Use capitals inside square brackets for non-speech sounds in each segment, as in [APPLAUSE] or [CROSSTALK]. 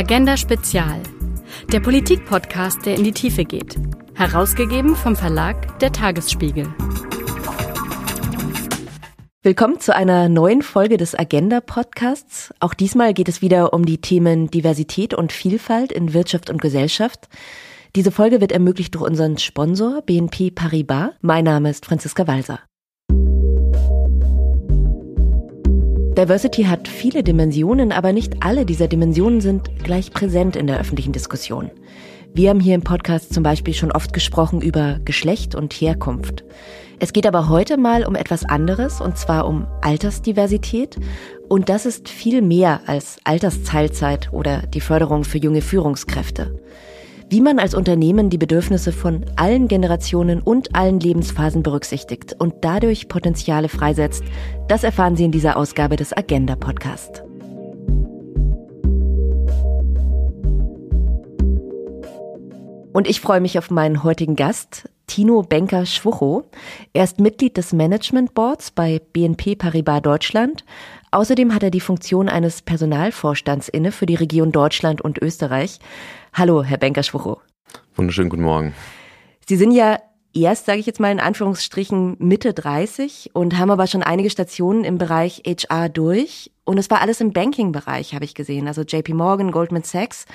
Agenda Spezial. Der Politik-Podcast, der in die Tiefe geht. Herausgegeben vom Verlag Der Tagesspiegel. Willkommen zu einer neuen Folge des Agenda Podcasts. Auch diesmal geht es wieder um die Themen Diversität und Vielfalt in Wirtschaft und Gesellschaft. Diese Folge wird ermöglicht durch unseren Sponsor BNP Paribas. Mein Name ist Franziska Walser. Diversity hat viele Dimensionen, aber nicht alle dieser Dimensionen sind gleich präsent in der öffentlichen Diskussion. Wir haben hier im Podcast zum Beispiel schon oft gesprochen über Geschlecht und Herkunft. Es geht aber heute mal um etwas anderes, und zwar um Altersdiversität. Und das ist viel mehr als Altersteilzeit oder die Förderung für junge Führungskräfte. Wie man als Unternehmen die Bedürfnisse von allen Generationen und allen Lebensphasen berücksichtigt und dadurch Potenziale freisetzt, das erfahren Sie in dieser Ausgabe des Agenda Podcast. Und ich freue mich auf meinen heutigen Gast, Tino Benker-Schwuchow. Er ist Mitglied des Management Boards bei BNP Paribas Deutschland. Außerdem hat er die Funktion eines Personalvorstands inne für die Region Deutschland und Österreich. Hallo, Herr Benker-Schwuchow. Wunderschönen guten Morgen. Sie sind ja erst, sage ich jetzt mal in Anführungsstrichen, Mitte 30 und haben aber schon einige Stationen im Bereich HR durch. Und es war alles im Banking-Bereich, habe ich gesehen. Also JP Morgan, Goldman Sachs.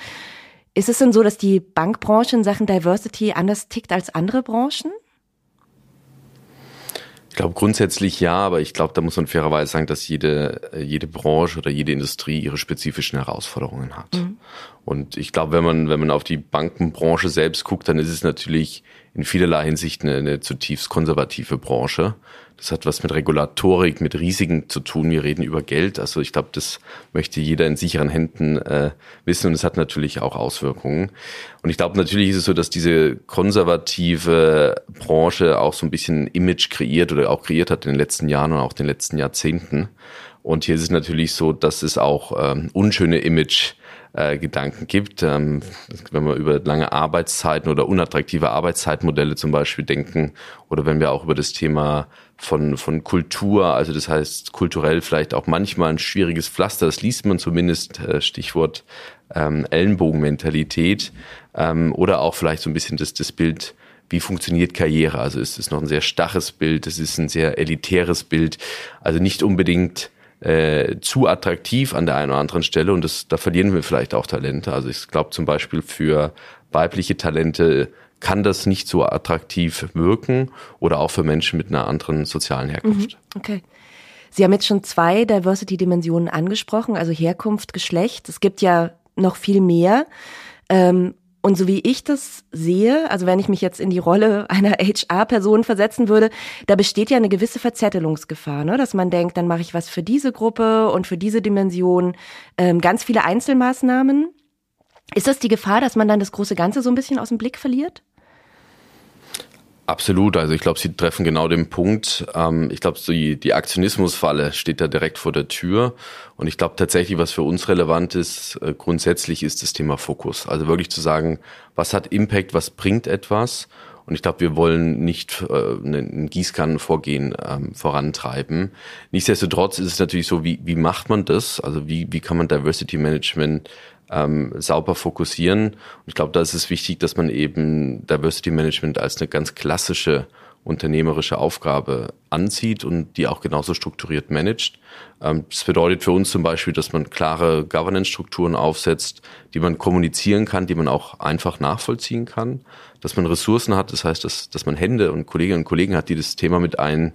Ist es denn so, dass die Bankbranche in Sachen Diversity anders tickt als andere Branchen? Ich glaube grundsätzlich ja, aber ich glaube, da muss man fairerweise sagen, dass jede, jede Branche oder jede Industrie ihre spezifischen Herausforderungen hat. Mhm. Und ich glaube, wenn man, wenn man auf die Bankenbranche selbst guckt, dann ist es natürlich in vielerlei Hinsicht eine, eine zutiefst konservative Branche. Das hat was mit Regulatorik, mit Risiken zu tun. Wir reden über Geld. Also ich glaube, das möchte jeder in sicheren Händen äh, wissen und es hat natürlich auch Auswirkungen. Und ich glaube, natürlich ist es so, dass diese konservative Branche auch so ein bisschen Image kreiert oder auch kreiert hat in den letzten Jahren und auch den letzten Jahrzehnten. Und hier ist es natürlich so, dass es auch ähm, unschöne Image äh, Gedanken gibt. Ähm, wenn wir über lange Arbeitszeiten oder unattraktive Arbeitszeitmodelle zum Beispiel denken oder wenn wir auch über das Thema von, von Kultur, also das heißt kulturell vielleicht auch manchmal ein schwieriges Pflaster, das liest man zumindest, äh, Stichwort ähm, Ellenbogenmentalität ähm, oder auch vielleicht so ein bisschen das, das Bild, wie funktioniert Karriere. Also es ist noch ein sehr starres Bild, es ist ein sehr elitäres Bild, also nicht unbedingt äh, zu attraktiv an der einen oder anderen Stelle und das, da verlieren wir vielleicht auch Talente. Also ich glaube zum Beispiel für weibliche Talente kann das nicht so attraktiv wirken oder auch für Menschen mit einer anderen sozialen Herkunft. Mhm, okay. Sie haben jetzt schon zwei Diversity-Dimensionen angesprochen, also Herkunft, Geschlecht. Es gibt ja noch viel mehr. Ähm, und so wie ich das sehe, also wenn ich mich jetzt in die Rolle einer [LAUGHS] HR-Person versetzen würde, da besteht ja eine gewisse Verzettelungsgefahr, ne? dass man denkt, dann mache ich was für diese Gruppe und für diese Dimension, ähm, ganz viele Einzelmaßnahmen. Ist das die Gefahr, dass man dann das große Ganze so ein bisschen aus dem Blick verliert? Absolut. Also ich glaube, Sie treffen genau den Punkt. Ähm, ich glaube, die, die Aktionismusfalle steht da direkt vor der Tür. Und ich glaube tatsächlich, was für uns relevant ist, äh, grundsätzlich ist das Thema Fokus. Also wirklich zu sagen, was hat Impact, was bringt etwas? Und ich glaube, wir wollen nicht äh, ein Gießkannenvorgehen ähm, vorantreiben. Nichtsdestotrotz ist es natürlich so, wie, wie macht man das? Also wie, wie kann man Diversity Management ähm, sauber fokussieren. Und ich glaube, da ist es wichtig, dass man eben Diversity Management als eine ganz klassische unternehmerische Aufgabe anzieht und die auch genauso strukturiert managt. Ähm, das bedeutet für uns zum Beispiel, dass man klare Governance-Strukturen aufsetzt, die man kommunizieren kann, die man auch einfach nachvollziehen kann, dass man Ressourcen hat, das heißt, dass, dass man Hände und Kolleginnen und Kollegen hat, die das Thema mit ein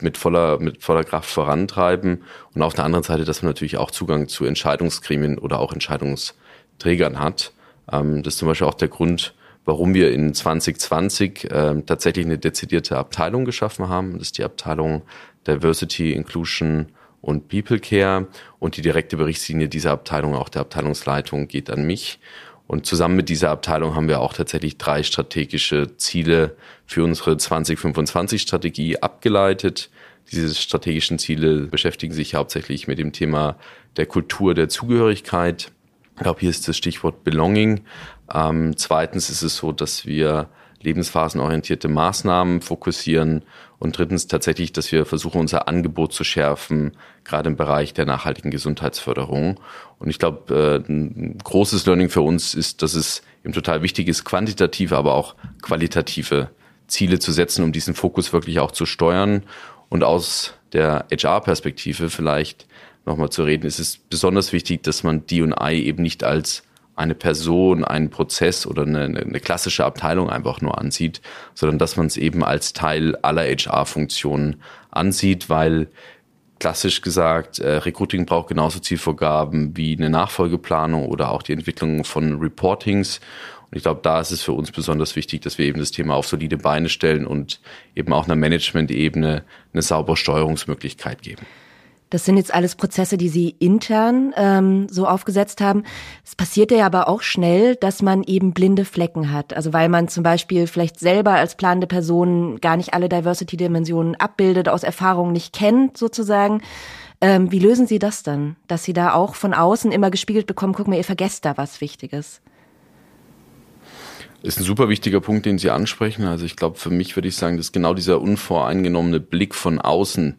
mit voller, mit voller Kraft vorantreiben und auf der anderen Seite, dass man natürlich auch Zugang zu Entscheidungsgremien oder auch Entscheidungsträgern hat. Ähm, das ist zum Beispiel auch der Grund, warum wir in 2020 äh, tatsächlich eine dezidierte Abteilung geschaffen haben. Das ist die Abteilung Diversity, Inclusion und People Care und die direkte Berichtslinie dieser Abteilung, auch der Abteilungsleitung, geht an mich. Und zusammen mit dieser Abteilung haben wir auch tatsächlich drei strategische Ziele für unsere 2025-Strategie abgeleitet. Diese strategischen Ziele beschäftigen sich hauptsächlich mit dem Thema der Kultur der Zugehörigkeit. Ich glaube, hier ist das Stichwort Belonging. Ähm, zweitens ist es so, dass wir lebensphasenorientierte Maßnahmen fokussieren und drittens tatsächlich, dass wir versuchen, unser Angebot zu schärfen, gerade im Bereich der nachhaltigen Gesundheitsförderung. Und ich glaube, äh, ein großes Learning für uns ist, dass es eben total wichtig ist, quantitative, aber auch qualitative Ziele zu setzen, um diesen Fokus wirklich auch zu steuern. Und aus der HR-Perspektive vielleicht nochmal zu reden, ist es besonders wichtig, dass man D&I eben nicht als eine Person, einen Prozess oder eine, eine klassische Abteilung einfach nur ansieht, sondern dass man es eben als Teil aller HR-Funktionen ansieht, weil klassisch gesagt, äh, Recruiting braucht genauso Zielvorgaben wie eine Nachfolgeplanung oder auch die Entwicklung von Reportings. Und ich glaube, da ist es für uns besonders wichtig, dass wir eben das Thema auf solide Beine stellen und eben auch einer Management-Ebene eine saubere Steuerungsmöglichkeit geben. Das sind jetzt alles Prozesse, die Sie intern ähm, so aufgesetzt haben. Es passiert ja aber auch schnell, dass man eben blinde Flecken hat. Also weil man zum Beispiel vielleicht selber als planende Person gar nicht alle Diversity-Dimensionen abbildet, aus Erfahrung nicht kennt sozusagen. Ähm, wie lösen Sie das dann? Dass Sie da auch von außen immer gespiegelt bekommen, guck mal, ihr vergesst da was Wichtiges. Ist ein super wichtiger Punkt, den Sie ansprechen. Also ich glaube, für mich würde ich sagen, dass genau dieser unvoreingenommene Blick von außen,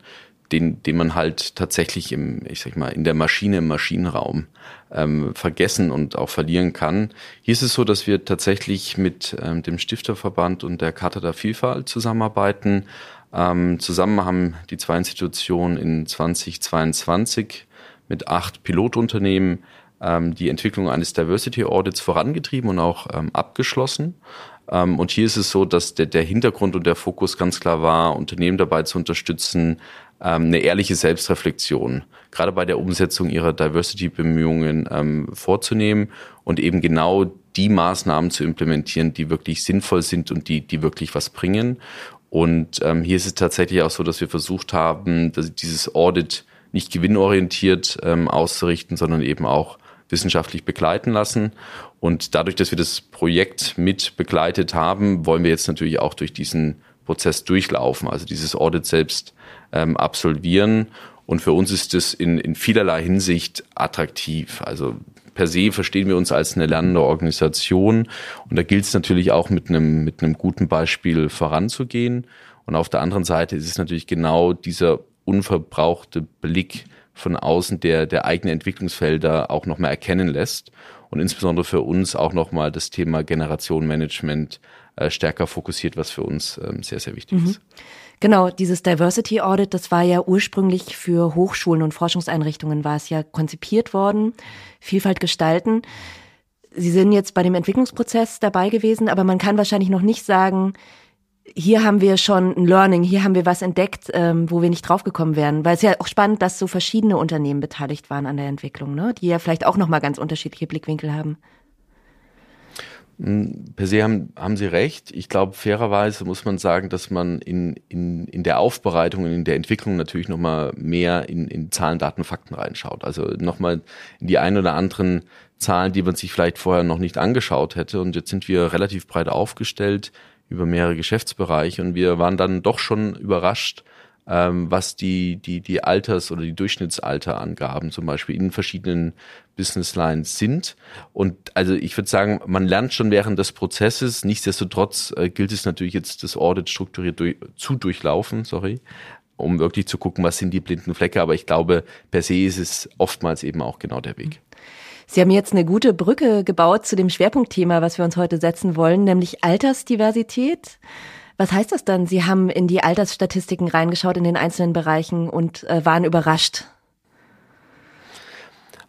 den, den man halt tatsächlich im, ich sag mal, in der Maschine, im Maschinenraum ähm, vergessen und auch verlieren kann. Hier ist es so, dass wir tatsächlich mit ähm, dem Stifterverband und der Charta der Vielfalt zusammenarbeiten. Ähm, zusammen haben die zwei Institutionen in 2022 mit acht Pilotunternehmen die Entwicklung eines Diversity Audits vorangetrieben und auch ähm, abgeschlossen. Ähm, und hier ist es so, dass der, der Hintergrund und der Fokus ganz klar war, Unternehmen dabei zu unterstützen, ähm, eine ehrliche Selbstreflexion, gerade bei der Umsetzung ihrer Diversity-Bemühungen ähm, vorzunehmen und eben genau die Maßnahmen zu implementieren, die wirklich sinnvoll sind und die, die wirklich was bringen. Und ähm, hier ist es tatsächlich auch so, dass wir versucht haben, dass dieses Audit nicht gewinnorientiert ähm, auszurichten, sondern eben auch wissenschaftlich begleiten lassen. Und dadurch, dass wir das Projekt mit begleitet haben, wollen wir jetzt natürlich auch durch diesen Prozess durchlaufen, also dieses Audit selbst ähm, absolvieren. Und für uns ist das in, in vielerlei Hinsicht attraktiv. Also per se verstehen wir uns als eine lernende Organisation. Und da gilt es natürlich auch mit einem, mit einem guten Beispiel voranzugehen. Und auf der anderen Seite ist es natürlich genau dieser unverbrauchte Blick von außen, der, der eigene Entwicklungsfelder auch nochmal erkennen lässt. Und insbesondere für uns auch nochmal das Thema Generationenmanagement äh, stärker fokussiert, was für uns ähm, sehr, sehr wichtig mhm. ist. Genau, dieses Diversity Audit, das war ja ursprünglich für Hochschulen und Forschungseinrichtungen war es ja konzipiert worden, Vielfalt gestalten. Sie sind jetzt bei dem Entwicklungsprozess dabei gewesen, aber man kann wahrscheinlich noch nicht sagen, hier haben wir schon ein Learning, hier haben wir was entdeckt, ähm, wo wir nicht draufgekommen wären. Weil es ja auch spannend, dass so verschiedene Unternehmen beteiligt waren an der Entwicklung, ne? die ja vielleicht auch nochmal ganz unterschiedliche Blickwinkel haben. Hm, per se haben, haben Sie recht. Ich glaube, fairerweise muss man sagen, dass man in, in, in der Aufbereitung und in der Entwicklung natürlich nochmal mehr in, in Zahlen, Daten, Fakten reinschaut. Also nochmal in die ein oder anderen Zahlen, die man sich vielleicht vorher noch nicht angeschaut hätte. Und jetzt sind wir relativ breit aufgestellt über mehrere Geschäftsbereiche und wir waren dann doch schon überrascht, ähm, was die, die, die Alters- oder die Durchschnittsalterangaben zum Beispiel in verschiedenen Business Lines sind. Und also ich würde sagen, man lernt schon während des Prozesses. Nichtsdestotrotz äh, gilt es natürlich jetzt, das Audit strukturiert durch, zu durchlaufen, sorry, um wirklich zu gucken, was sind die blinden Flecke. Aber ich glaube, per se ist es oftmals eben auch genau der Weg. Sie haben jetzt eine gute Brücke gebaut zu dem Schwerpunktthema, was wir uns heute setzen wollen, nämlich Altersdiversität. Was heißt das dann? Sie haben in die Altersstatistiken reingeschaut in den einzelnen Bereichen und äh, waren überrascht.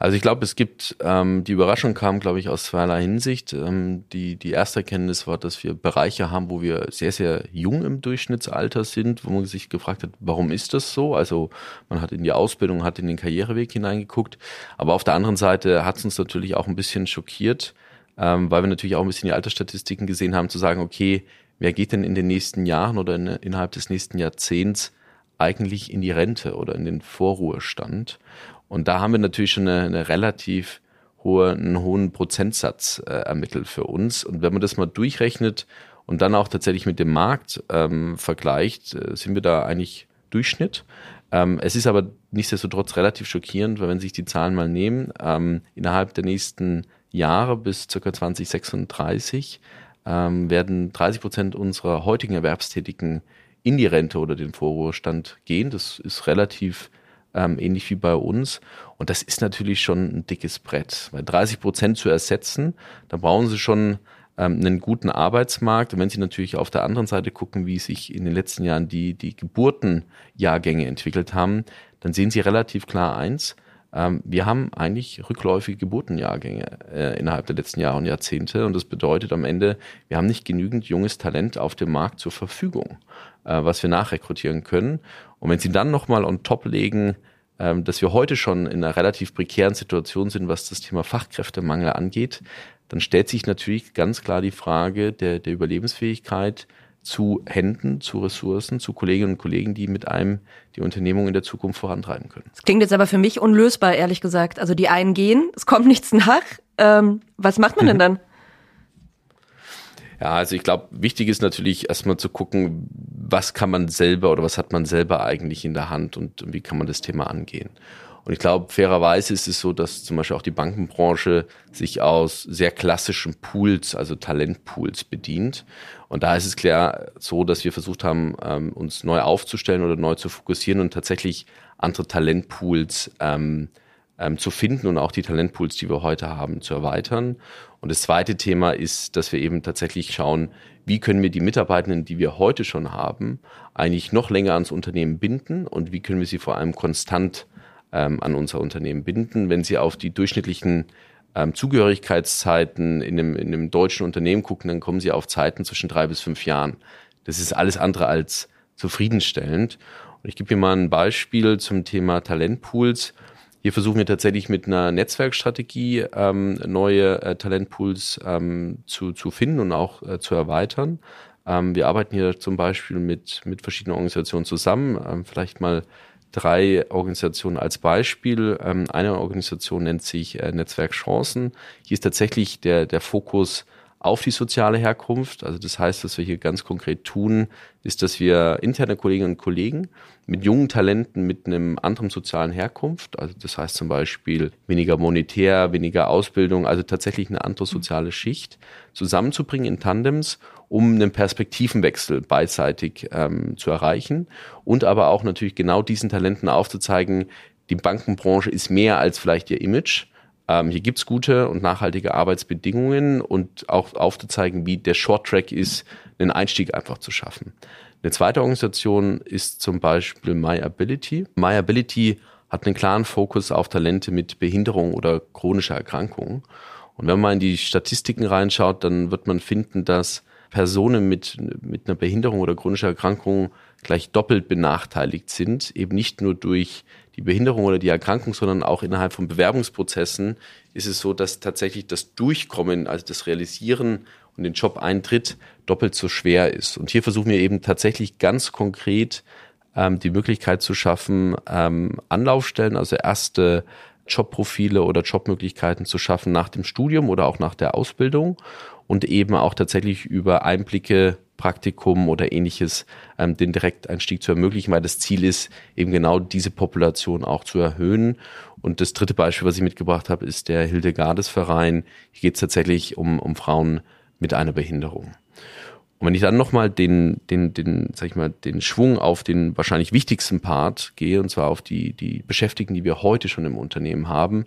Also ich glaube, es gibt, ähm, die Überraschung kam, glaube ich, aus zweierlei Hinsicht. Ähm, die, die erste Erkenntnis war, dass wir Bereiche haben, wo wir sehr, sehr jung im Durchschnittsalter sind, wo man sich gefragt hat, warum ist das so? Also man hat in die Ausbildung, hat in den Karriereweg hineingeguckt. Aber auf der anderen Seite hat es uns natürlich auch ein bisschen schockiert, ähm, weil wir natürlich auch ein bisschen die Altersstatistiken gesehen haben, zu sagen, okay, wer geht denn in den nächsten Jahren oder in, innerhalb des nächsten Jahrzehnts eigentlich in die Rente oder in den Vorruhestand? Und da haben wir natürlich schon eine, eine relativ hohe, einen hohen Prozentsatz äh, ermittelt für uns. Und wenn man das mal durchrechnet und dann auch tatsächlich mit dem Markt ähm, vergleicht, äh, sind wir da eigentlich Durchschnitt. Ähm, es ist aber nichtsdestotrotz relativ schockierend, weil wenn sich die Zahlen mal nehmen, ähm, innerhalb der nächsten Jahre bis ca. 2036 ähm, werden 30 Prozent unserer heutigen Erwerbstätigen in die Rente oder den Vorruhestand gehen. Das ist relativ ähm, ähnlich wie bei uns. Und das ist natürlich schon ein dickes Brett. Weil 30 Prozent zu ersetzen, da brauchen Sie schon ähm, einen guten Arbeitsmarkt. Und wenn Sie natürlich auf der anderen Seite gucken, wie sich in den letzten Jahren die, die Geburtenjahrgänge entwickelt haben, dann sehen Sie relativ klar eins. Ähm, wir haben eigentlich rückläufige Geburtenjahrgänge äh, innerhalb der letzten Jahre und Jahrzehnte. Und das bedeutet am Ende, wir haben nicht genügend junges Talent auf dem Markt zur Verfügung, äh, was wir nachrekrutieren können. Und wenn Sie dann nochmal on top legen, ähm, dass wir heute schon in einer relativ prekären Situation sind, was das Thema Fachkräftemangel angeht, dann stellt sich natürlich ganz klar die Frage der, der Überlebensfähigkeit zu Händen, zu Ressourcen, zu Kolleginnen und Kollegen, die mit einem die Unternehmung in der Zukunft vorantreiben können. Das klingt jetzt aber für mich unlösbar, ehrlich gesagt. Also die einen gehen, es kommt nichts nach. Ähm, was macht man denn [LAUGHS] dann? Ja, also ich glaube, wichtig ist natürlich erstmal zu gucken, was kann man selber oder was hat man selber eigentlich in der Hand und wie kann man das Thema angehen. Und ich glaube, fairerweise ist es so, dass zum Beispiel auch die Bankenbranche sich aus sehr klassischen Pools, also Talentpools bedient. Und da ist es klar so, dass wir versucht haben, ähm, uns neu aufzustellen oder neu zu fokussieren und tatsächlich andere Talentpools ähm, ähm, zu finden und auch die Talentpools, die wir heute haben, zu erweitern. Und das zweite Thema ist, dass wir eben tatsächlich schauen, wie können wir die Mitarbeitenden, die wir heute schon haben, eigentlich noch länger ans Unternehmen binden und wie können wir sie vor allem konstant ähm, an unser Unternehmen binden. Wenn Sie auf die durchschnittlichen ähm, Zugehörigkeitszeiten in einem, in einem deutschen Unternehmen gucken, dann kommen Sie auf Zeiten zwischen drei bis fünf Jahren. Das ist alles andere als zufriedenstellend. Und ich gebe hier mal ein Beispiel zum Thema Talentpools. Hier versuchen wir tatsächlich mit einer Netzwerkstrategie ähm, neue äh, Talentpools ähm, zu, zu finden und auch äh, zu erweitern. Ähm, wir arbeiten hier zum Beispiel mit, mit verschiedenen Organisationen zusammen. Ähm, vielleicht mal drei Organisationen als Beispiel. Ähm, eine Organisation nennt sich äh, Netzwerk Chancen. Hier ist tatsächlich der, der Fokus auf die soziale Herkunft. Also das heißt, was wir hier ganz konkret tun, ist, dass wir interne Kolleginnen und Kollegen mit jungen Talenten mit einem anderen sozialen Herkunft, also das heißt zum Beispiel weniger monetär, weniger Ausbildung, also tatsächlich eine andere soziale Schicht, zusammenzubringen in Tandems, um einen Perspektivenwechsel beidseitig ähm, zu erreichen und aber auch natürlich genau diesen Talenten aufzuzeigen, die Bankenbranche ist mehr als vielleicht ihr Image, ähm, hier gibt's gute und nachhaltige Arbeitsbedingungen und auch aufzuzeigen, wie der Short Track ist, einen Einstieg einfach zu schaffen. Eine zweite Organisation ist zum Beispiel MyAbility. MyAbility hat einen klaren Fokus auf Talente mit Behinderung oder chronischer Erkrankung. Und wenn man in die Statistiken reinschaut, dann wird man finden, dass Personen mit, mit einer Behinderung oder chronischer Erkrankung gleich doppelt benachteiligt sind, eben nicht nur durch die Behinderung oder die Erkrankung, sondern auch innerhalb von Bewerbungsprozessen ist es so, dass tatsächlich das Durchkommen, also das Realisieren und den Job eintritt, doppelt so schwer ist. Und hier versuchen wir eben tatsächlich ganz konkret ähm, die Möglichkeit zu schaffen, ähm, Anlaufstellen, also erste Jobprofile oder Jobmöglichkeiten zu schaffen nach dem Studium oder auch nach der Ausbildung und eben auch tatsächlich über Einblicke Praktikum oder ähnliches ähm, den Direkteinstieg zu ermöglichen, weil das Ziel ist, eben genau diese Population auch zu erhöhen. Und das dritte Beispiel, was ich mitgebracht habe, ist der Hildegardes Verein. Hier geht es tatsächlich um, um Frauen mit einer Behinderung. Und wenn ich dann nochmal den, den, den, sag ich mal, den Schwung auf den wahrscheinlich wichtigsten Part gehe, und zwar auf die, die Beschäftigten, die wir heute schon im Unternehmen haben,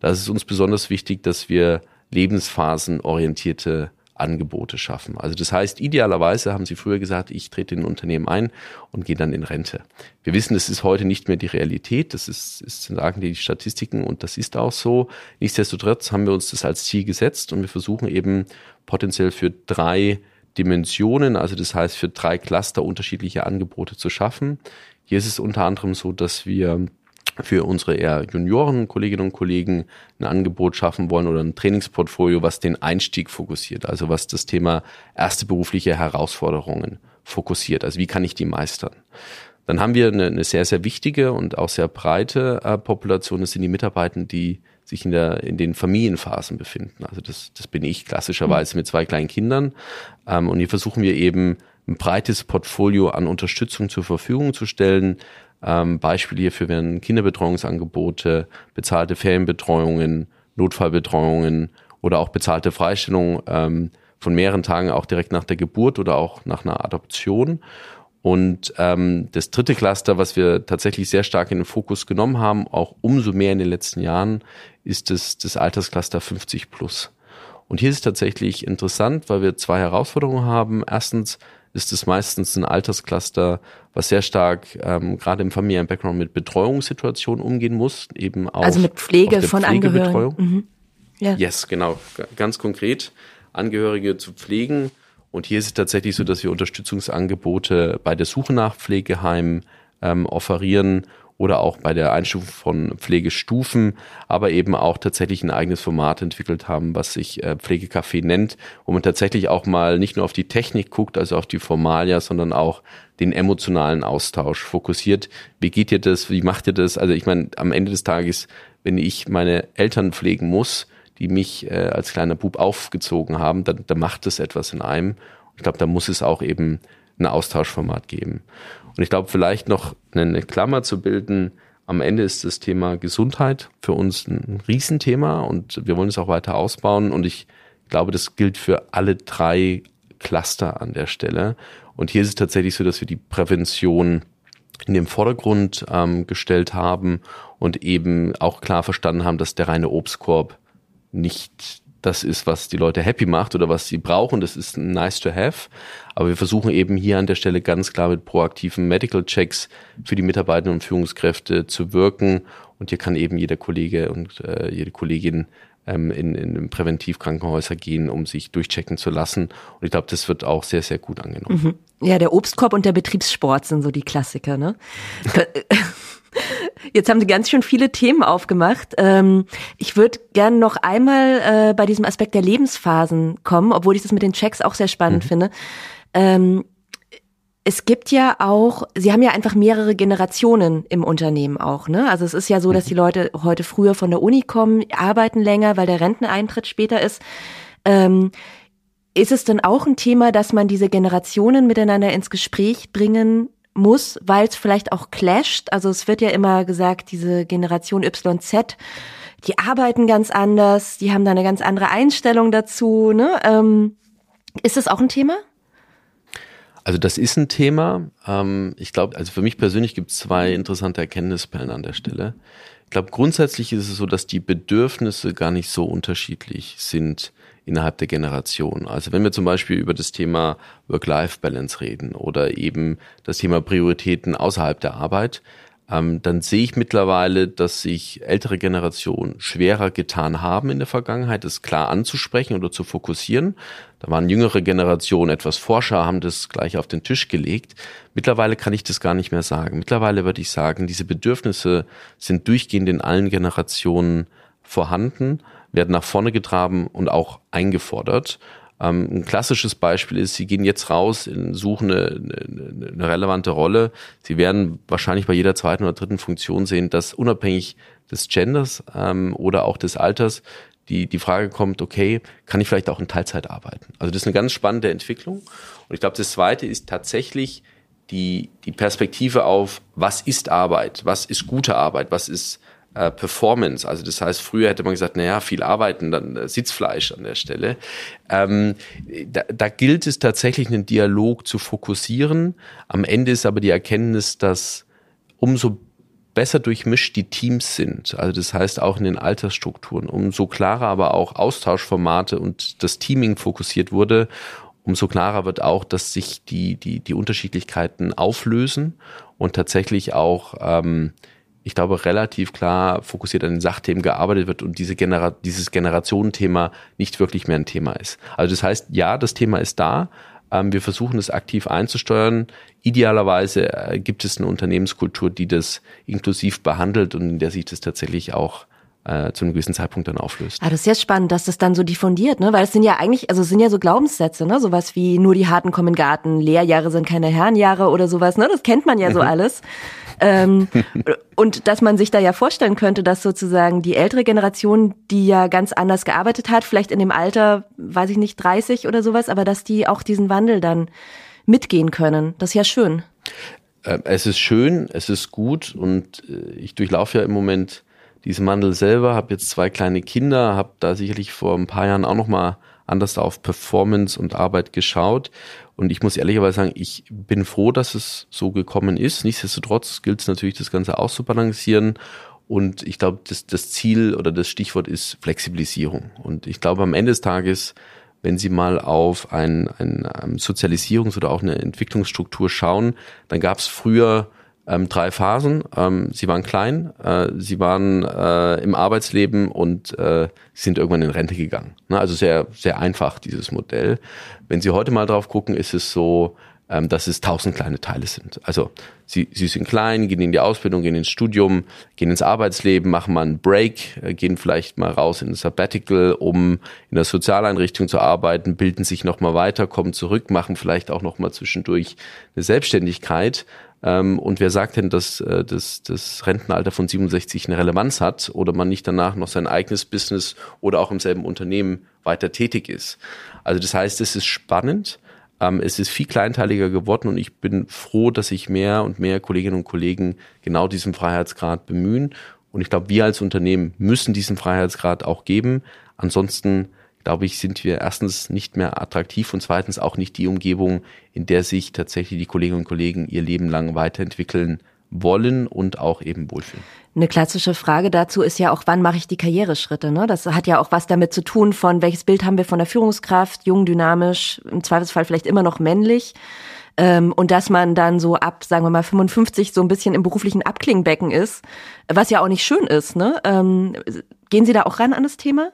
da ist es uns besonders wichtig, dass wir lebensphasenorientierte Angebote schaffen. Also das heißt, idealerweise haben Sie früher gesagt, ich trete in ein Unternehmen ein und gehe dann in Rente. Wir wissen, das ist heute nicht mehr die Realität, das ist, ist sagen die Statistiken und das ist auch so. Nichtsdestotrotz haben wir uns das als Ziel gesetzt und wir versuchen eben potenziell für drei Dimensionen, also das heißt für drei Cluster unterschiedliche Angebote zu schaffen. Hier ist es unter anderem so, dass wir für unsere eher Junioren, Kolleginnen und Kollegen ein Angebot schaffen wollen oder ein Trainingsportfolio, was den Einstieg fokussiert, also was das Thema erste berufliche Herausforderungen fokussiert. Also wie kann ich die meistern? Dann haben wir eine, eine sehr, sehr wichtige und auch sehr breite äh, Population. Das sind die Mitarbeiter, die sich in, der, in den Familienphasen befinden. Also das, das bin ich klassischerweise mit zwei kleinen Kindern. Ähm, und hier versuchen wir eben ein breites Portfolio an Unterstützung zur Verfügung zu stellen, ähm, Beispiele hierfür wären Kinderbetreuungsangebote, bezahlte Ferienbetreuungen, Notfallbetreuungen oder auch bezahlte Freistellung ähm, von mehreren Tagen auch direkt nach der Geburt oder auch nach einer Adoption. Und ähm, das dritte Cluster, was wir tatsächlich sehr stark in den Fokus genommen haben, auch umso mehr in den letzten Jahren, ist das, das Alterscluster 50 plus. Und hier ist es tatsächlich interessant, weil wir zwei Herausforderungen haben. Erstens ist es meistens ein Alterscluster, was sehr stark ähm, gerade im familiären Background mit Betreuungssituationen umgehen muss, eben auch also mit Pflege von Angehörigen. Mhm. Ja. Yes, genau, ganz konkret Angehörige zu pflegen. Und hier ist es tatsächlich so, dass wir Unterstützungsangebote bei der Suche nach Pflegeheimen ähm, offerieren oder auch bei der Einstufung von Pflegestufen, aber eben auch tatsächlich ein eigenes Format entwickelt haben, was sich äh, Pflegecafé nennt, wo man tatsächlich auch mal nicht nur auf die Technik guckt, also auf die Formalia, sondern auch den emotionalen Austausch fokussiert. Wie geht ihr das? Wie macht ihr das? Also ich meine, am Ende des Tages, wenn ich meine Eltern pflegen muss, die mich äh, als kleiner Bub aufgezogen haben, dann, dann macht das etwas in einem. Ich glaube, da muss es auch eben ein Austauschformat geben. Und ich glaube, vielleicht noch eine Klammer zu bilden, am Ende ist das Thema Gesundheit für uns ein Riesenthema und wir wollen es auch weiter ausbauen. Und ich glaube, das gilt für alle drei Cluster an der Stelle. Und hier ist es tatsächlich so, dass wir die Prävention in den Vordergrund ähm, gestellt haben und eben auch klar verstanden haben, dass der reine Obstkorb nicht das ist, was die Leute happy macht oder was sie brauchen. Das ist nice to have. Aber wir versuchen eben hier an der Stelle ganz klar mit proaktiven Medical Checks für die Mitarbeiter und Führungskräfte zu wirken. Und hier kann eben jeder Kollege und äh, jede Kollegin ähm, in, in Präventivkrankenhäuser gehen, um sich durchchecken zu lassen. Und ich glaube, das wird auch sehr, sehr gut angenommen. Mhm. Ja, der Obstkorb und der Betriebssport sind so die Klassiker, ne? [LAUGHS] Jetzt haben Sie ganz schön viele Themen aufgemacht. Ähm, ich würde gerne noch einmal äh, bei diesem Aspekt der Lebensphasen kommen, obwohl ich das mit den Checks auch sehr spannend mhm. finde. Ähm, es gibt ja auch, Sie haben ja einfach mehrere Generationen im Unternehmen auch, ne? Also es ist ja so, dass die mhm. Leute heute früher von der Uni kommen, arbeiten länger, weil der Renteneintritt später ist. Ähm, ist es denn auch ein Thema, dass man diese Generationen miteinander ins Gespräch bringen muss, weil es vielleicht auch clasht. Also es wird ja immer gesagt, diese Generation YZ, die arbeiten ganz anders, die haben da eine ganz andere Einstellung dazu. Ne? Ähm, ist das auch ein Thema? Also das ist ein Thema. Ähm, ich glaube, also für mich persönlich gibt es zwei interessante Erkenntnisperlen an der Stelle. Ich glaube, grundsätzlich ist es so, dass die Bedürfnisse gar nicht so unterschiedlich sind innerhalb der Generation. Also wenn wir zum Beispiel über das Thema Work-Life-Balance reden oder eben das Thema Prioritäten außerhalb der Arbeit, ähm, dann sehe ich mittlerweile, dass sich ältere Generationen schwerer getan haben in der Vergangenheit, das klar anzusprechen oder zu fokussieren. Da waren jüngere Generationen etwas forscher, haben das gleich auf den Tisch gelegt. Mittlerweile kann ich das gar nicht mehr sagen. Mittlerweile würde ich sagen, diese Bedürfnisse sind durchgehend in allen Generationen vorhanden werden nach vorne getragen und auch eingefordert. Ähm, ein klassisches Beispiel ist, Sie gehen jetzt raus, suchen eine, eine, relevante Rolle. Sie werden wahrscheinlich bei jeder zweiten oder dritten Funktion sehen, dass unabhängig des Genders ähm, oder auch des Alters die, die Frage kommt, okay, kann ich vielleicht auch in Teilzeit arbeiten? Also das ist eine ganz spannende Entwicklung. Und ich glaube, das Zweite ist tatsächlich die, die Perspektive auf, was ist Arbeit? Was ist gute Arbeit? Was ist äh, Performance. Also das heißt, früher hätte man gesagt, naja, viel arbeiten, dann äh, Sitzfleisch an der Stelle. Ähm, da, da gilt es tatsächlich, einen Dialog zu fokussieren. Am Ende ist aber die Erkenntnis, dass umso besser durchmischt die Teams sind, also das heißt auch in den Altersstrukturen, umso klarer aber auch Austauschformate und das Teaming fokussiert wurde, umso klarer wird auch, dass sich die, die, die Unterschiedlichkeiten auflösen und tatsächlich auch ähm, ich glaube, relativ klar fokussiert an den Sachthemen gearbeitet wird und diese Genera dieses Generationenthema nicht wirklich mehr ein Thema ist. Also das heißt, ja, das Thema ist da. Ähm, wir versuchen es aktiv einzusteuern. Idealerweise äh, gibt es eine Unternehmenskultur, die das inklusiv behandelt und in der sich das tatsächlich auch äh, zu einem gewissen Zeitpunkt dann auflöst. Ah, das ist jetzt spannend, dass das dann so diffundiert, ne? Weil es sind ja eigentlich, also es sind ja so Glaubenssätze, ne? Sowas wie nur die Harten kommen Garten, Lehrjahre sind keine Herrenjahre oder sowas, ne? Das kennt man ja so mhm. alles. Ähm, und dass man sich da ja vorstellen könnte, dass sozusagen die ältere Generation, die ja ganz anders gearbeitet hat, vielleicht in dem Alter, weiß ich nicht, 30 oder sowas, aber dass die auch diesen Wandel dann mitgehen können. Das ist ja schön. Äh, es ist schön, es ist gut und äh, ich durchlaufe ja im Moment diesen Wandel selber, habe jetzt zwei kleine Kinder, habe da sicherlich vor ein paar Jahren auch noch mal anders auf Performance und Arbeit geschaut. Und ich muss ehrlicherweise sagen, ich bin froh, dass es so gekommen ist. Nichtsdestotrotz gilt es natürlich, das Ganze auszubalancieren. Und ich glaube, das, das Ziel oder das Stichwort ist Flexibilisierung. Und ich glaube, am Ende des Tages, wenn Sie mal auf ein, ein, ein Sozialisierungs- oder auch eine Entwicklungsstruktur schauen, dann gab es früher ähm, drei Phasen. Ähm, sie waren klein, äh, sie waren äh, im Arbeitsleben und äh, sind irgendwann in Rente gegangen. Ne? Also sehr, sehr einfach, dieses Modell. Wenn Sie heute mal drauf gucken, ist es so, ähm, dass es tausend kleine Teile sind. Also sie, sie sind klein, gehen in die Ausbildung, gehen ins Studium, gehen ins Arbeitsleben, machen mal einen Break, äh, gehen vielleicht mal raus in ein Sabbatical, um in der Sozialeinrichtung zu arbeiten, bilden sich nochmal weiter, kommen zurück, machen vielleicht auch nochmal zwischendurch eine Selbstständigkeit. Ähm, und wer sagt denn, dass äh, das, das Rentenalter von 67 eine Relevanz hat oder man nicht danach noch sein eigenes Business oder auch im selben Unternehmen weiter tätig ist? Also das heißt, es ist spannend. Ähm, es ist viel kleinteiliger geworden und ich bin froh, dass sich mehr und mehr Kolleginnen und Kollegen genau diesen Freiheitsgrad bemühen. Und ich glaube, wir als Unternehmen müssen diesen Freiheitsgrad auch geben. Ansonsten glaube ich, sind wir erstens nicht mehr attraktiv und zweitens auch nicht die Umgebung, in der sich tatsächlich die Kolleginnen und Kollegen ihr Leben lang weiterentwickeln wollen und auch eben wohlfühlen. Eine klassische Frage dazu ist ja auch, wann mache ich die Karriereschritte? Ne? Das hat ja auch was damit zu tun, von welches Bild haben wir von der Führungskraft, jung, dynamisch, im Zweifelsfall vielleicht immer noch männlich. Ähm, und dass man dann so ab, sagen wir mal, 55 so ein bisschen im beruflichen Abklingbecken ist, was ja auch nicht schön ist. Ne? Ähm, gehen Sie da auch ran an das Thema?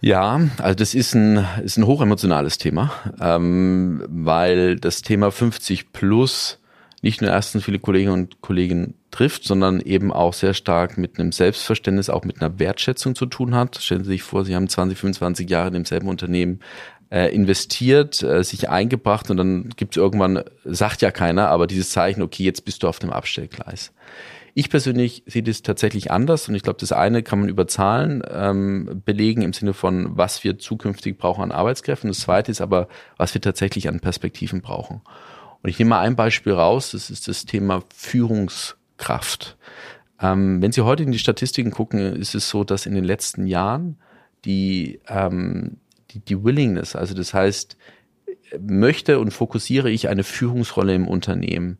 Ja, also das ist ein, ist ein hochemotionales Thema, ähm, weil das Thema 50 plus nicht nur erstens viele Kolleginnen und Kollegen trifft, sondern eben auch sehr stark mit einem Selbstverständnis, auch mit einer Wertschätzung zu tun hat. Stellen Sie sich vor, Sie haben 20, 25 Jahre in demselben Unternehmen äh, investiert, äh, sich eingebracht und dann gibt es irgendwann, sagt ja keiner, aber dieses Zeichen, okay, jetzt bist du auf dem Abstellgleis. Ich persönlich sehe das tatsächlich anders und ich glaube, das eine kann man über Zahlen ähm, belegen im Sinne von, was wir zukünftig brauchen an Arbeitskräften. Das zweite ist aber, was wir tatsächlich an Perspektiven brauchen. Und ich nehme mal ein Beispiel raus, das ist das Thema Führungskraft. Ähm, wenn Sie heute in die Statistiken gucken, ist es so, dass in den letzten Jahren die, ähm, die, die Willingness, also das heißt, möchte und fokussiere ich eine Führungsrolle im Unternehmen,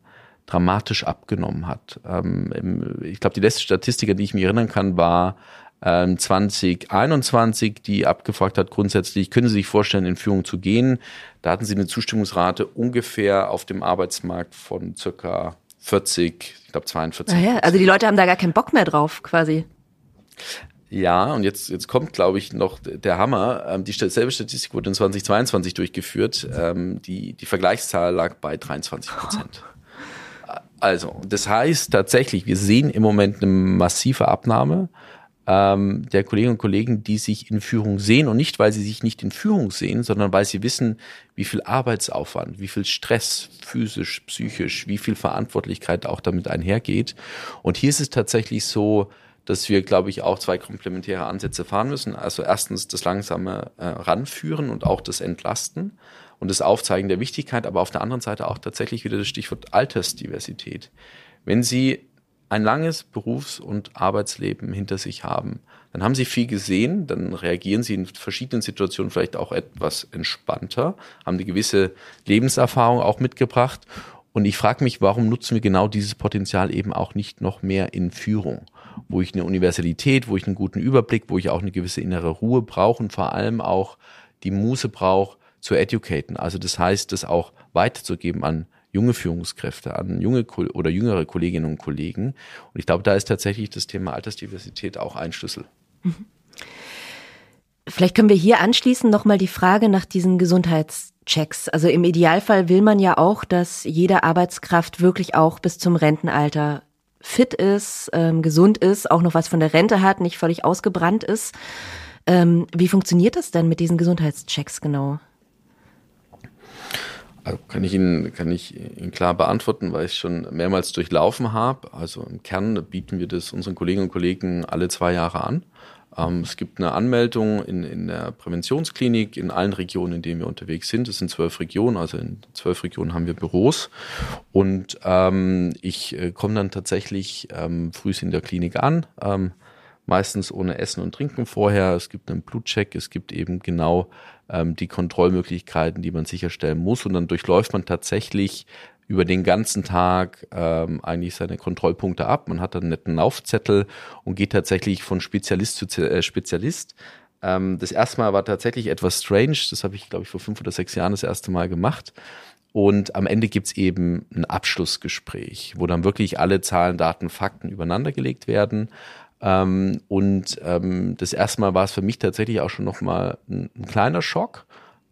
dramatisch abgenommen hat. Ähm, ich glaube, die letzte Statistik, an die ich mich erinnern kann, war ähm, 2021, die abgefragt hat, grundsätzlich, können Sie sich vorstellen, in Führung zu gehen? Da hatten Sie eine Zustimmungsrate ungefähr auf dem Arbeitsmarkt von circa 40, ich glaube 42. Ah ja, also die Leute haben da gar keinen Bock mehr drauf, quasi. Ja, und jetzt, jetzt kommt, glaube ich, noch der Hammer. Ähm, die selbe Statistik wurde in 2022 durchgeführt. Ähm, die, die Vergleichszahl lag bei 23 Prozent. Also, das heißt tatsächlich, wir sehen im Moment eine massive Abnahme ähm, der Kolleginnen und Kollegen, die sich in Führung sehen und nicht, weil sie sich nicht in Führung sehen, sondern weil sie wissen, wie viel Arbeitsaufwand, wie viel Stress physisch, psychisch, wie viel Verantwortlichkeit auch damit einhergeht. Und hier ist es tatsächlich so, dass wir, glaube ich, auch zwei komplementäre Ansätze fahren müssen. Also erstens das langsame äh, Ranführen und auch das Entlasten und das Aufzeigen der Wichtigkeit, aber auf der anderen Seite auch tatsächlich wieder das Stichwort Altersdiversität. Wenn Sie ein langes Berufs- und Arbeitsleben hinter sich haben, dann haben Sie viel gesehen, dann reagieren Sie in verschiedenen Situationen vielleicht auch etwas entspannter, haben eine gewisse Lebenserfahrung auch mitgebracht. Und ich frage mich, warum nutzen wir genau dieses Potenzial eben auch nicht noch mehr in Führung, wo ich eine Universalität, wo ich einen guten Überblick, wo ich auch eine gewisse innere Ruhe brauche und vor allem auch die Muße brauche, zu educaten. Also das heißt, das auch weiterzugeben an junge Führungskräfte, an junge oder jüngere Kolleginnen und Kollegen. Und ich glaube, da ist tatsächlich das Thema Altersdiversität auch ein Schlüssel. Mhm. Vielleicht können wir hier anschließend nochmal die Frage nach diesen Gesundheitschecks. Also im Idealfall will man ja auch, dass jede Arbeitskraft wirklich auch bis zum Rentenalter fit ist, ähm, gesund ist, auch noch was von der Rente hat, nicht völlig ausgebrannt ist. Ähm, wie funktioniert das denn mit diesen Gesundheitschecks genau? Also kann ich Ihnen, kann ich Ihnen klar beantworten, weil ich schon mehrmals durchlaufen habe. Also im Kern bieten wir das unseren Kolleginnen und Kollegen alle zwei Jahre an. Ähm, es gibt eine Anmeldung in, in der Präventionsklinik in allen Regionen, in denen wir unterwegs sind. Es sind zwölf Regionen, also in zwölf Regionen haben wir Büros. Und ähm, ich äh, komme dann tatsächlich ähm, früh in der Klinik an. Ähm, meistens ohne Essen und Trinken vorher. Es gibt einen Blutcheck, es gibt eben genau ähm, die Kontrollmöglichkeiten, die man sicherstellen muss. Und dann durchläuft man tatsächlich über den ganzen Tag ähm, eigentlich seine Kontrollpunkte ab. Man hat dann einen netten Laufzettel und geht tatsächlich von Spezialist zu äh, Spezialist. Ähm, das erste Mal war tatsächlich etwas strange. Das habe ich, glaube ich, vor fünf oder sechs Jahren das erste Mal gemacht. Und am Ende gibt's eben ein Abschlussgespräch, wo dann wirklich alle Zahlen, Daten, Fakten übereinander gelegt werden. Ähm, und ähm, das erste Mal war es für mich tatsächlich auch schon nochmal ein, ein kleiner Schock.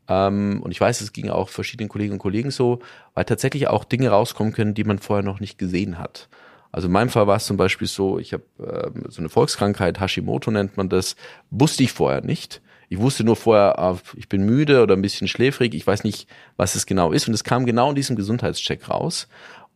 Ähm, und ich weiß, es ging auch verschiedenen Kolleginnen und Kollegen so, weil tatsächlich auch Dinge rauskommen können, die man vorher noch nicht gesehen hat. Also in meinem Fall war es zum Beispiel so, ich habe äh, so eine Volkskrankheit, Hashimoto nennt man das, wusste ich vorher nicht. Ich wusste nur vorher, ah, ich bin müde oder ein bisschen schläfrig, ich weiß nicht, was es genau ist. Und es kam genau in diesem Gesundheitscheck raus.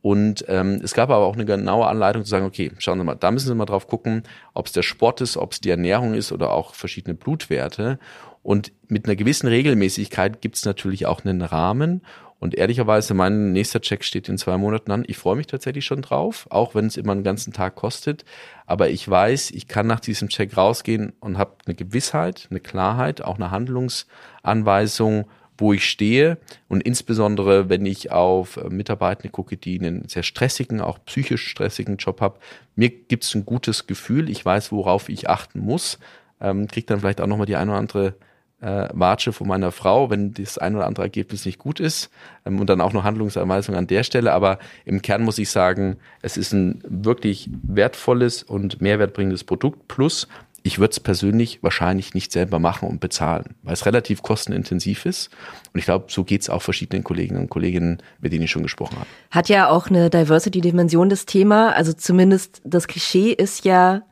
Und ähm, es gab aber auch eine genaue Anleitung zu sagen, okay, schauen Sie mal, da müssen Sie mal drauf gucken, ob es der Sport ist, ob es die Ernährung ist oder auch verschiedene Blutwerte. Und mit einer gewissen Regelmäßigkeit gibt es natürlich auch einen Rahmen. Und ehrlicherweise, mein nächster Check steht in zwei Monaten an. Ich freue mich tatsächlich schon drauf, auch wenn es immer einen ganzen Tag kostet. Aber ich weiß, ich kann nach diesem Check rausgehen und habe eine Gewissheit, eine Klarheit, auch eine Handlungsanweisung, wo ich stehe. Und insbesondere, wenn ich auf Mitarbeitende gucke, die einen sehr stressigen, auch psychisch stressigen Job haben, mir gibt es ein gutes Gefühl. Ich weiß, worauf ich achten muss. Ähm, kriege dann vielleicht auch nochmal die eine oder andere äh, Watsche von meiner Frau, wenn das ein oder andere Ergebnis nicht gut ist ähm, und dann auch noch Handlungsanweisungen an der Stelle. Aber im Kern muss ich sagen, es ist ein wirklich wertvolles und mehrwertbringendes Produkt. Plus, ich würde es persönlich wahrscheinlich nicht selber machen und bezahlen, weil es relativ kostenintensiv ist. Und ich glaube, so geht es auch verschiedenen Kolleginnen und Kollegen, mit denen ich schon gesprochen habe. Hat ja auch eine Diversity-Dimension das Thema. Also zumindest das Klischee ist ja,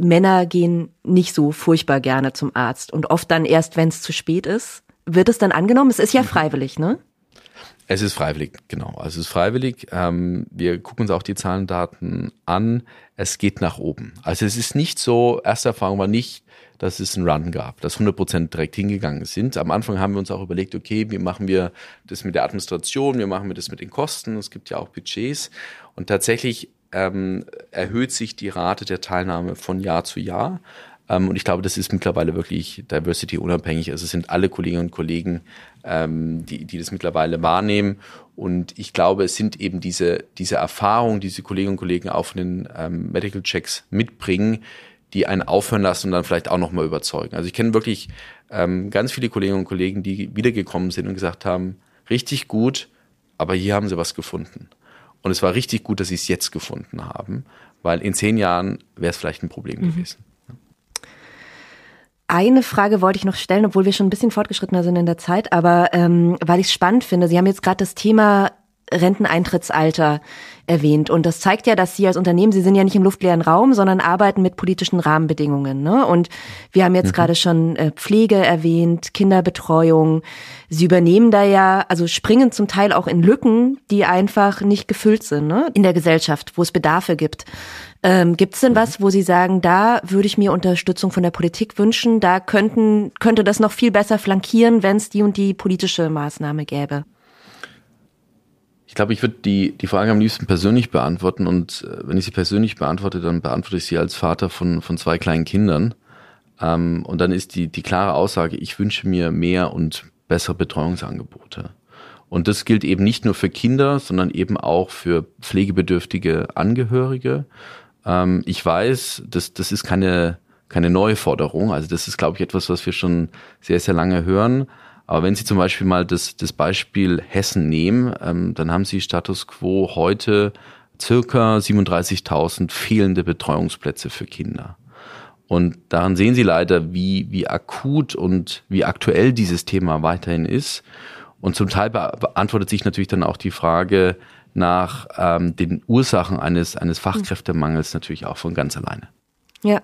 Männer gehen nicht so furchtbar gerne zum Arzt und oft dann erst, wenn es zu spät ist. Wird es dann angenommen? Es ist ja mhm. freiwillig, ne? Es ist freiwillig, genau. Also es ist freiwillig. Ähm, wir gucken uns auch die Zahlen, Daten an. Es geht nach oben. Also es ist nicht so, erste Erfahrung war nicht, dass es einen Run gab, dass 100 Prozent direkt hingegangen sind. Am Anfang haben wir uns auch überlegt, okay, wie machen wir das mit der Administration, wie machen wir das mit den Kosten. Es gibt ja auch Budgets. Und tatsächlich ähm, erhöht sich die Rate der Teilnahme von Jahr zu Jahr. Ähm, und ich glaube, das ist mittlerweile wirklich Diversity unabhängig. Also es sind alle Kolleginnen und Kollegen, ähm, die, die das mittlerweile wahrnehmen. Und ich glaube, es sind eben diese, diese Erfahrungen, die diese Kolleginnen und Kollegen auch von den ähm, Medical Checks mitbringen, die einen aufhören lassen und dann vielleicht auch nochmal überzeugen. Also ich kenne wirklich ähm, ganz viele Kolleginnen und Kollegen, die wiedergekommen sind und gesagt haben, richtig gut, aber hier haben sie was gefunden. Und es war richtig gut, dass sie es jetzt gefunden haben, weil in zehn Jahren wäre es vielleicht ein Problem mhm. gewesen. Eine Frage wollte ich noch stellen, obwohl wir schon ein bisschen fortgeschrittener sind in der Zeit, aber ähm, weil ich es spannend finde. Sie haben jetzt gerade das Thema Renteneintrittsalter erwähnt. Und das zeigt ja, dass Sie als Unternehmen, Sie sind ja nicht im luftleeren Raum, sondern arbeiten mit politischen Rahmenbedingungen. Ne? Und wir haben jetzt mhm. gerade schon äh, Pflege erwähnt, Kinderbetreuung. Sie übernehmen da ja, also springen zum Teil auch in Lücken, die einfach nicht gefüllt sind ne? in der Gesellschaft, wo es Bedarfe gibt. Ähm, Gibt es denn was, wo Sie sagen, da würde ich mir Unterstützung von der Politik wünschen? Da könnten, könnte das noch viel besser flankieren, wenn es die und die politische Maßnahme gäbe? Ich glaube, ich würde die, die Frage am liebsten persönlich beantworten und äh, wenn ich sie persönlich beantworte, dann beantworte ich sie als Vater von, von zwei kleinen Kindern. Ähm, und dann ist die, die klare Aussage, ich wünsche mir mehr und bessere Betreuungsangebote. Und das gilt eben nicht nur für Kinder, sondern eben auch für pflegebedürftige Angehörige. Ähm, ich weiß, das, das ist keine, keine neue Forderung. Also das ist, glaube ich, etwas, was wir schon sehr, sehr lange hören. Aber wenn Sie zum Beispiel mal das, das Beispiel Hessen nehmen, ähm, dann haben Sie Status quo heute circa 37.000 fehlende Betreuungsplätze für Kinder. Und daran sehen Sie leider, wie, wie akut und wie aktuell dieses Thema weiterhin ist. Und zum Teil beantwortet sich natürlich dann auch die Frage nach ähm, den Ursachen eines, eines Fachkräftemangels natürlich auch von ganz alleine. Ja,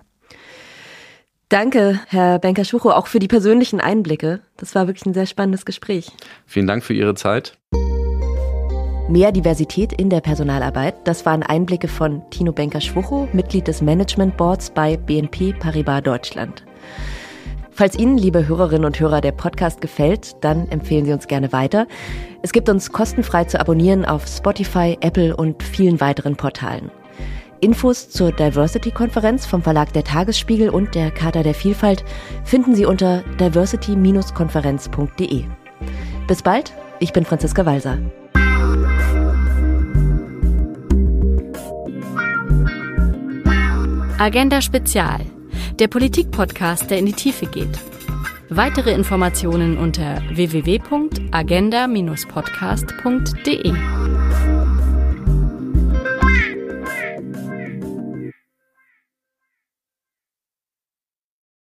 Danke, Herr Benker-Schucho, auch für die persönlichen Einblicke. Das war wirklich ein sehr spannendes Gespräch. Vielen Dank für Ihre Zeit. Mehr Diversität in der Personalarbeit, das waren Einblicke von Tino Benker-Schwucho, Mitglied des Management Boards bei BNP Paribas Deutschland. Falls Ihnen, liebe Hörerinnen und Hörer, der Podcast gefällt, dann empfehlen Sie uns gerne weiter. Es gibt uns kostenfrei zu abonnieren auf Spotify, Apple und vielen weiteren Portalen. Infos zur Diversity-Konferenz vom Verlag der Tagesspiegel und der Charta der Vielfalt finden Sie unter diversity-konferenz.de. Bis bald, ich bin Franziska Walser. Agenda Spezial, der Politik-Podcast, der in die Tiefe geht. Weitere Informationen unter www.agenda-podcast.de.